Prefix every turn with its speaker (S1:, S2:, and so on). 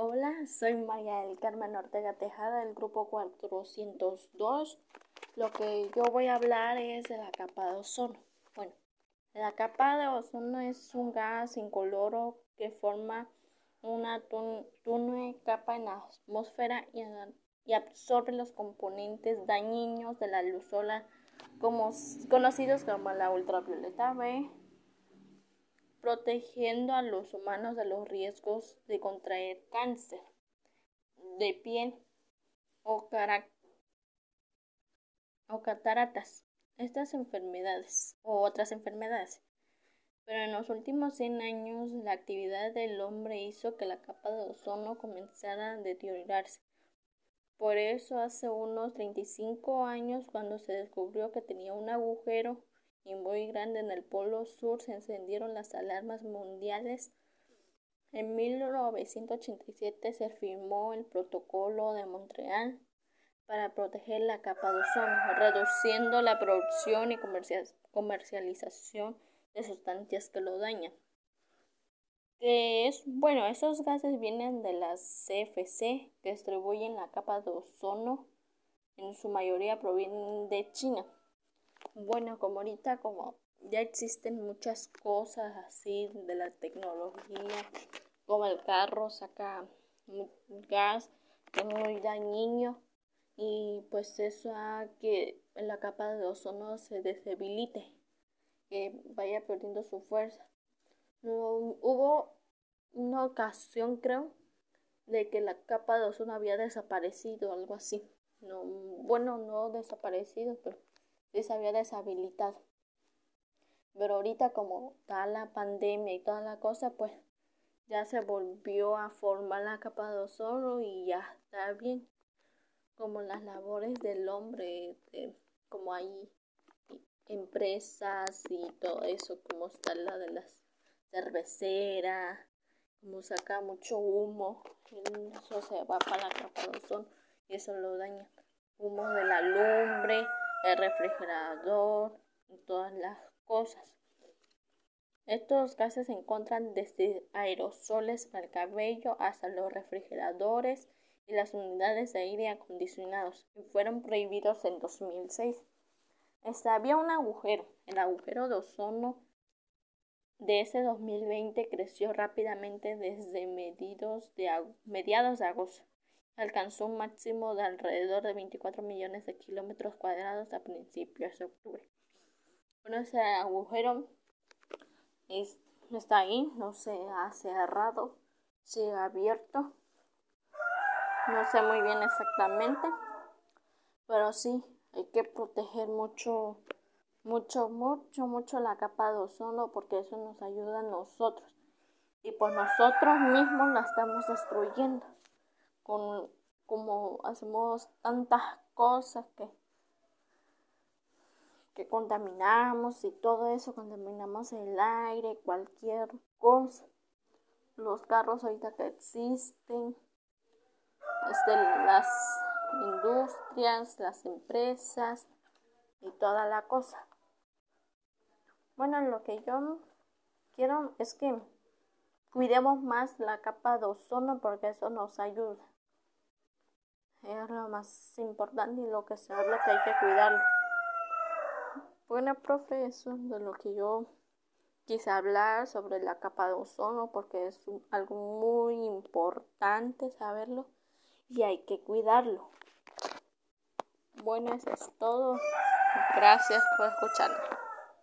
S1: Hola, soy María del Carmen Ortega Tejada del grupo 402. Lo que yo voy a hablar es de la capa de ozono. Bueno, la capa de ozono es un gas incoloro que forma una tenue capa en la atmósfera y, absorbe los componentes dañinos de la luz solar, como, conocidos como la ultravioleta B, protegiendo a los humanos de los riesgos de contraer cáncer de piel o, cataratas, estas enfermedades o otras enfermedades. Pero en los últimos 100 años la actividad del hombre hizo que la capa de ozono comenzara a deteriorarse. Por eso hace unos 35 años cuando se descubrió que tenía un agujero y muy grande en el Polo Sur se encendieron las alarmas mundiales. En 1987 se firmó el Protocolo de Montreal para proteger la capa de ozono, reduciendo la producción y comercialización de sustancias que lo dañan. Que es, bueno, esos gases vienen de las CFC que distribuyen la capa de ozono, en su mayoría provienen de China. Bueno, como ahorita como ya existen muchas cosas así de la tecnología, como el carro saca gas que es muy dañino y pues eso hace que la capa de ozono se debilite, que vaya perdiendo su fuerza. hubo una ocasión creo de que la capa de ozono había desaparecido, algo así. No, bueno, no desaparecido, pero se había deshabilitado. Pero ahorita como está la pandemia y toda la cosa, pues ya se volvió a formar la capa de ozono y ya está bien. Como las labores del hombre, como hay empresas y todo eso, como está la de las cerveceras, como saca mucho humo, eso se va para la capa de ozono y eso lo daña. Humo de la lumbre, el refrigerador y todas las cosas. Estos gases se encuentran desde aerosoles para el cabello hasta los refrigeradores y las unidades de aire acondicionados y fueron prohibidos en 2006. Este, había un agujero, el agujero de ozono de ese 2020 creció rápidamente desde mediados de, mediados de agosto alcanzó un máximo de alrededor de 24 millones de kilómetros cuadrados a principios de octubre. Bueno, ese agujero está ahí, no se ha cerrado, ha abierto. No sé muy bien exactamente, pero sí, hay que proteger mucho, mucho, mucho, mucho la capa de ozono porque eso nos ayuda a nosotros. Y pues nosotros mismos la estamos destruyendo con como hacemos tantas cosas que que contaminamos y todo eso, contaminamos el aire, cualquier cosa. Los carros ahorita que existen, este, las industrias, las empresas y toda la cosa. Bueno, lo que yo quiero es que cuidemos más la capa de ozono porque eso nos ayuda es lo más importante y lo que se habla que hay que cuidarlo. Bueno, profe, eso es de lo que yo quise hablar sobre la capa de ozono porque es algo muy importante saberlo y hay que cuidarlo. Bueno, eso es todo. Gracias por escucharme.